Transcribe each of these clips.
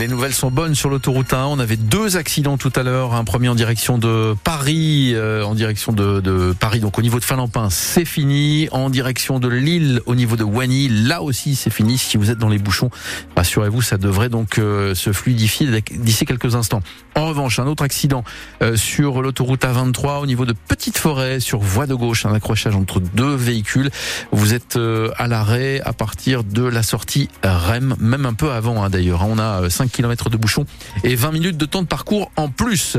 Les nouvelles sont bonnes sur l'autoroute 1. On avait deux accidents tout à l'heure. Un premier en direction de Paris, euh, en direction de, de, Paris, donc au niveau de Finlampin, c'est fini. En direction de Lille, au niveau de Wany, là aussi c'est fini. Si vous êtes dans les bouchons, rassurez-vous, ça devrait donc euh, se fluidifier d'ici quelques instants. En revanche, un autre accident euh, sur l'autoroute A23 au niveau de Petite Forêt, sur voie de gauche, un accrochage entre deux véhicules. Vous êtes à l'arrêt à partir de la sortie REM, même un peu avant hein, d'ailleurs. Hein. On a 5 km de bouchons et 20 minutes de temps de parcours en plus.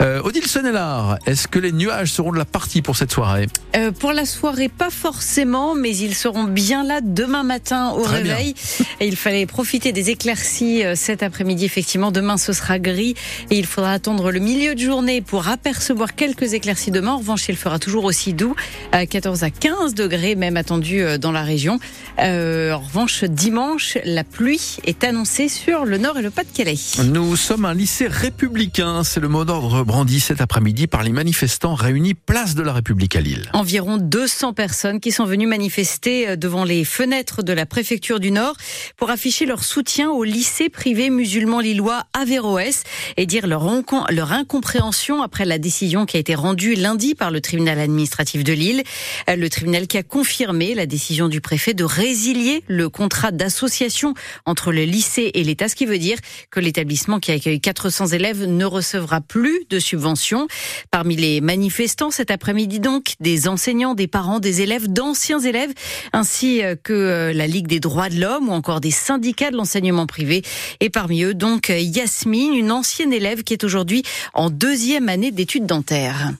Euh, Odile Sonnellard, est-ce que les nuages seront de la partie pour cette soirée? Euh, Pour la soirée, pas forcément, mais ils seront bien là demain matin au réveil. Et il fallait profiter des éclaircies euh, cet après-midi. Effectivement, demain ce sera gris et il faudra attendre le milieu de journée pour apercevoir quelques éclaircies demain. En revanche, il fera toujours aussi doux, à 14 à 15 degrés même attendu euh, dans la région. Euh, en revanche, dimanche, la pluie est annoncée sur le nord et le Pas-de-Calais. Nous sommes un lycée républicain. C'est le mot d'ordre brandi cet après-midi par les manifestants réunis place de la République à Lille. Environ 200 personnes qui sont venues manifester euh, devant les fenêtres de la préfecture du Nord pour afficher leur soutien au lycée privé musulman lillois Averroès et dire leur, leur incompréhension après la décision qui a été rendue lundi par le tribunal administratif de Lille. Euh, le tribunal qui a confirmé la décision du préfet de résilier le contrat d'association entre le lycée et l'État, ce qui veut dire que l'établissement qui accueille 400 élèves ne recevra plus de subventions. Parmi les manifestants cet après-midi donc, des enseignants, des parents, des élèves, d'anciens élèves, ainsi que euh, la Ligue des droits de l'homme ou encore des syndicats de l'enseignement privé. Et parmi eux donc Yasmine, une ancienne élève qui est aujourd'hui en deuxième année d'études dentaires.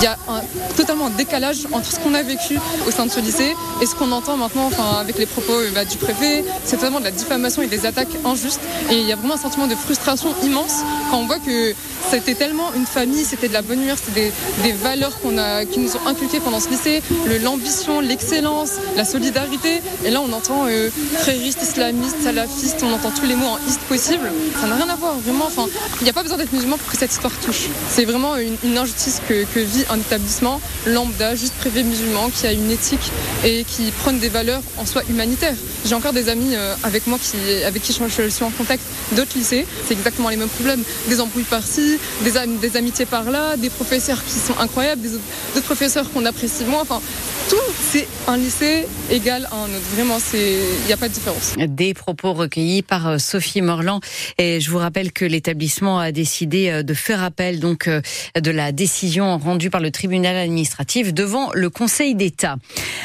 Il y a un, totalement un décalage entre ce qu'on a vécu au sein de ce lycée et ce qu'on entend maintenant enfin, avec les propos euh, bah, du préfet. C'est totalement de la diffamation et des attaques injustes. Et il y a vraiment un sentiment de frustration immense quand on voit que c'était tellement une famille, c'était de la bonne humeur, c'était des, valeurs qu'on a, qui nous ont inculquées pendant ce lycée, l'ambition, l'excellence, la solidarité. Et là, on entend euh, frériste, islamiste, salafiste, on entend tous les mots en ist possible. Ça n'a rien à voir, vraiment. Enfin, il n'y a pas besoin d'être musulman pour que cette histoire touche. C'est vraiment une, injustice que vit un établissement lambda, juste privé musulman, qui a une éthique et qui prône des valeurs en soi humanitaires. J'ai encore des amis euh, avec moi qui, avec qui je, suis en contact d'autres lycées. C'est exactement les mêmes problèmes. Des embrouilles par-ci, des, des amitiés par-là, des professeurs qui sont incroyables, des autres professeurs qu'on apprécie moins. Enfin, tout, c'est un lycée égal à un autre. Vraiment, il n'y a pas de différence. Des propos recueillis par euh, Sophie Morland. Et je vous rappelle que l'établissement a décidé euh, de faire appel donc de la décision rendue par le tribunal administratif devant le Conseil d'État.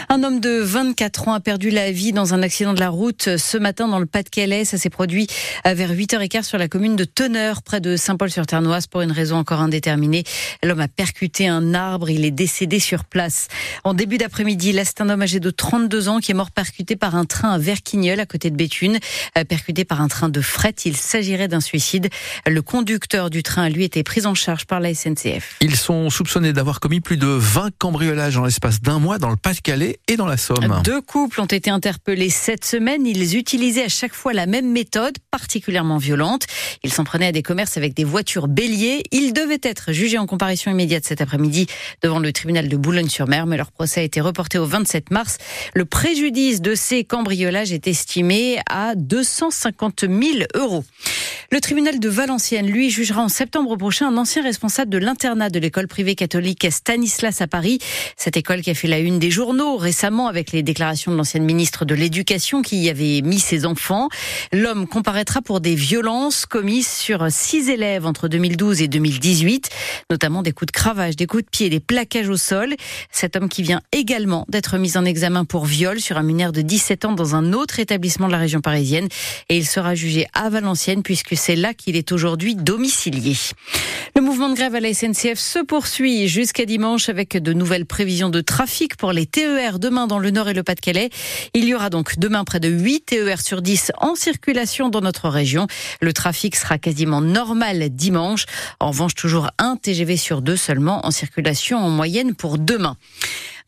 Un homme de 24 ans a perdu la vie dans un accident de la route ce matin dans le Pas-de-Calais. Ça s'est produit vers 8h15 sur la commune de Teneur, près de Saint-Paul-sur-Ternoise, pour une raison encore indéterminée. L'homme a percuté un arbre. Il est décédé sur place. En début d'après-midi, là, c'est un homme âgé de 32 ans qui est mort percuté par un train à Verquignol, à côté de Béthune. Euh, percuté par un train de fret. Il s'agirait d'un suicide. Le conducteur du train, lui, était pris en charge par la SNCF. Ils sont soupçonnés d'avoir commis plus de 20 cambriolages en l'espace d'un mois dans le Pas-de-Calais et dans la Somme. Deux couples ont été interpellés cette semaine. Ils utilisaient à chaque fois la même méthode, particulièrement violente. Ils s'en prenaient à des commerces avec des voitures béliers. Ils devaient être jugés en comparution immédiate cet après-midi devant le tribunal de Boulogne-sur-Mer, mais leur procès a été reporté au 27 mars. Le préjudice de ces cambriolages est estimé à 250 000 euros. Le tribunal de Valenciennes, lui, jugera en septembre prochain un ancien responsable de l'internat de l'école privée catholique Stanislas à Paris. Cette école qui a fait la une des journaux récemment avec les déclarations de l'ancienne ministre de l'Éducation qui y avait mis ses enfants. L'homme comparaîtra pour des violences commises sur six élèves entre 2012 et 2018, notamment des coups de cravache, des coups de pied, des plaquages au sol. Cet homme qui vient également d'être mis en examen pour viol sur un mineur de 17 ans dans un autre établissement de la région parisienne et il sera jugé à Valenciennes puisque c'est là qu'il est aujourd'hui domicilié. Le mouvement de grève à la SNCF se poursuit jusqu'à dimanche avec de nouvelles prévisions de trafic pour les TER demain dans le Nord et le Pas-de-Calais. Il y aura donc demain près de 8 TER sur 10 en circulation dans notre région. Le trafic sera quasiment normal dimanche. En revanche, toujours un TGV sur deux seulement en circulation en moyenne pour demain.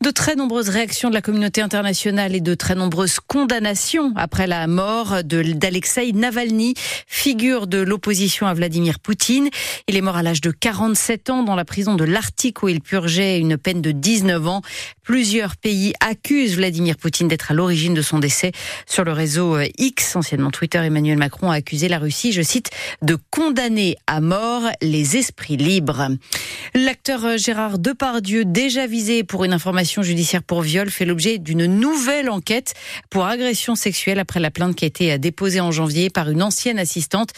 De très nombreuses réactions de la communauté internationale et de très nombreuses condamnations après la mort d'Alexei Navalny, figure de l'opposition à Vladimir Poutine. Il est mort à l'âge de 47 ans dans la prison de l'Arctique où il purgeait une peine de 19 ans. Plusieurs pays accusent Vladimir Poutine d'être à l'origine de son décès. Sur le réseau X, anciennement Twitter, Emmanuel Macron a accusé la Russie, je cite, de condamner à mort les esprits libres. L'acteur Gérard Depardieu, déjà visé pour une information judiciaire pour viol, fait l'objet d'une nouvelle enquête pour agression sexuelle après la plainte qui a été déposée en janvier par une ancienne assistante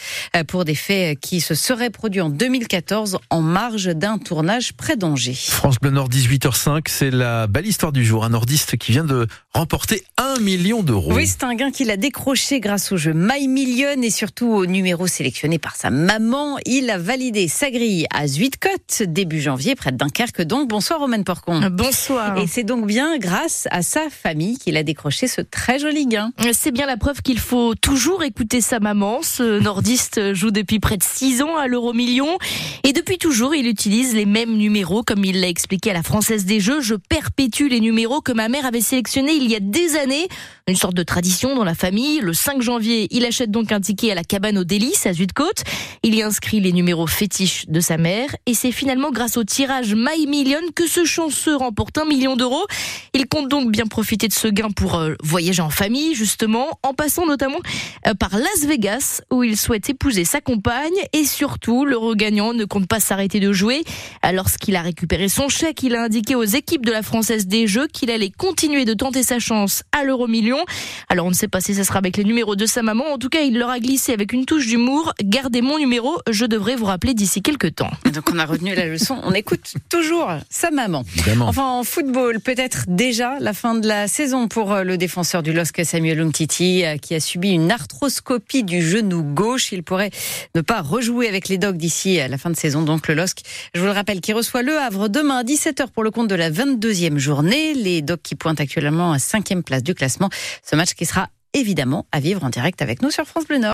pour des faits qui se seraient produits en 2014 en marge d'un tournage près d'Angers. France Bleu Nord 18h05, c'est la belle histoire du jour. Un nordiste qui vient de remporter un million d'euros. Oui, c'est un gain qu'il a décroché grâce au jeu My Million et surtout au numéro sélectionné par sa maman. Il a validé sa grille à Zuidcote début janvier, près de Dunkerque. Donc, bonsoir Romaine Porcon. Bonsoir. Et c'est donc bien grâce à sa famille qu'il a décroché ce très joli gain. C'est bien la preuve qu'il faut toujours écouter sa maman. Ce nordiste joue depuis près de 6 ans à l'euro million. Et depuis toujours, il utilise les mêmes numéros, comme il l'a expliqué à la Française des Jeux. Je perpétue les numéros que ma mère avait sélectionnés il y a des années. Une sorte de tradition dans la famille. Le 5 janvier, il achète donc un ticket à la cabane aux délices à Zuidcote. Il y inscrit les numéros fétiches de sa mère. Et c'est finalement grâce au tirage My Million que ce chanceux remporte un million d'euros. Il compte donc bien profiter de ce gain pour euh, voyager en famille, justement, en passant notamment euh, par Las Vegas, où il souhaite épouser sa compagne. Et surtout, le regagnant ne compte pas s'arrêter de jouer. Lorsqu'il a récupéré son chèque, il a indiqué aux équipes de la Française des Jeux qu'il allait continuer de tenter sa chance à l'euro million. Alors on ne sait pas si ce sera avec les numéros de sa maman. En tout cas, il leur a glissé avec une touche d'humour. Gardez mon numéro, je devrais vous rappeler d'ici quelques temps. Donc on a retenu la leçon. On écoute toujours sa maman. Évidemment. Enfin en football, peut-être déjà la fin de la saison pour euh, le défenseur du LOSC Samuel Umtiti euh, qui a subi une arthroscopie du genou gauche. Il pourrait ne pas rejouer avec les Dogs d'ici à la fin de saison. Donc le LOSC, je vous le rappelle, qui reçoit le Havre demain à 17h pour le compte de la 22e journée. Les Dogs qui pointent actuellement à 5e place du classement. Ce match qui sera évidemment à vivre en direct avec nous sur France Bleu Nord.